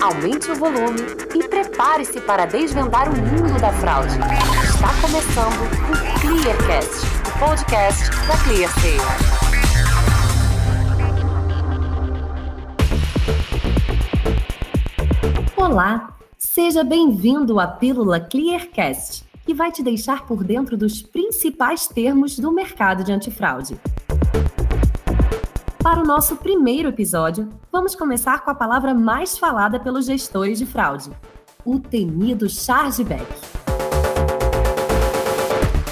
aumente o volume e prepare-se para desvendar o mundo da fraude. Está começando o Clearcast, o podcast da ClearSale. Olá, seja bem-vindo à Pílula Clearcast, que vai te deixar por dentro dos principais termos do mercado de antifraude. Para o nosso primeiro episódio, vamos começar com a palavra mais falada pelos gestores de fraude: o temido chargeback.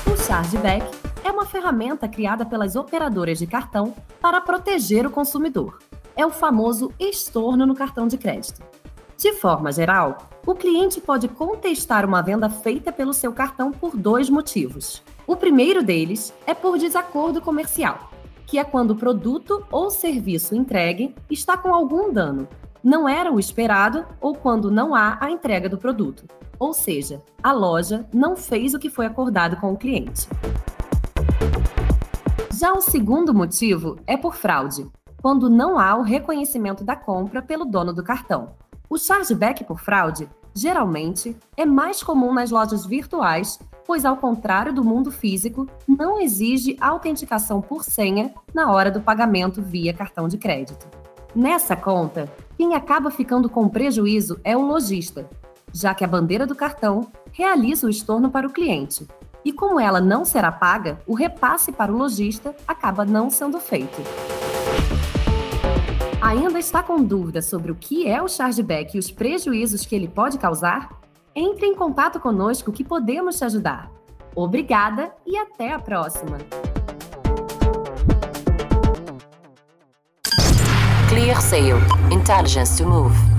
O chargeback é uma ferramenta criada pelas operadoras de cartão para proteger o consumidor. É o famoso estorno no cartão de crédito. De forma geral, o cliente pode contestar uma venda feita pelo seu cartão por dois motivos. O primeiro deles é por desacordo comercial que é quando o produto ou serviço entregue está com algum dano, não era o esperado ou quando não há a entrega do produto. Ou seja, a loja não fez o que foi acordado com o cliente. Já o segundo motivo é por fraude, quando não há o reconhecimento da compra pelo dono do cartão. O chargeback por fraude geralmente é mais comum nas lojas virtuais pois, ao contrário do mundo físico, não exige autenticação por senha na hora do pagamento via cartão de crédito. Nessa conta, quem acaba ficando com prejuízo é o lojista, já que a bandeira do cartão realiza o estorno para o cliente. E como ela não será paga, o repasse para o lojista acaba não sendo feito. Ainda está com dúvida sobre o que é o chargeback e os prejuízos que ele pode causar? Entre em contato conosco que podemos te ajudar. Obrigada e até a próxima! Clear Sale Intelligence to Move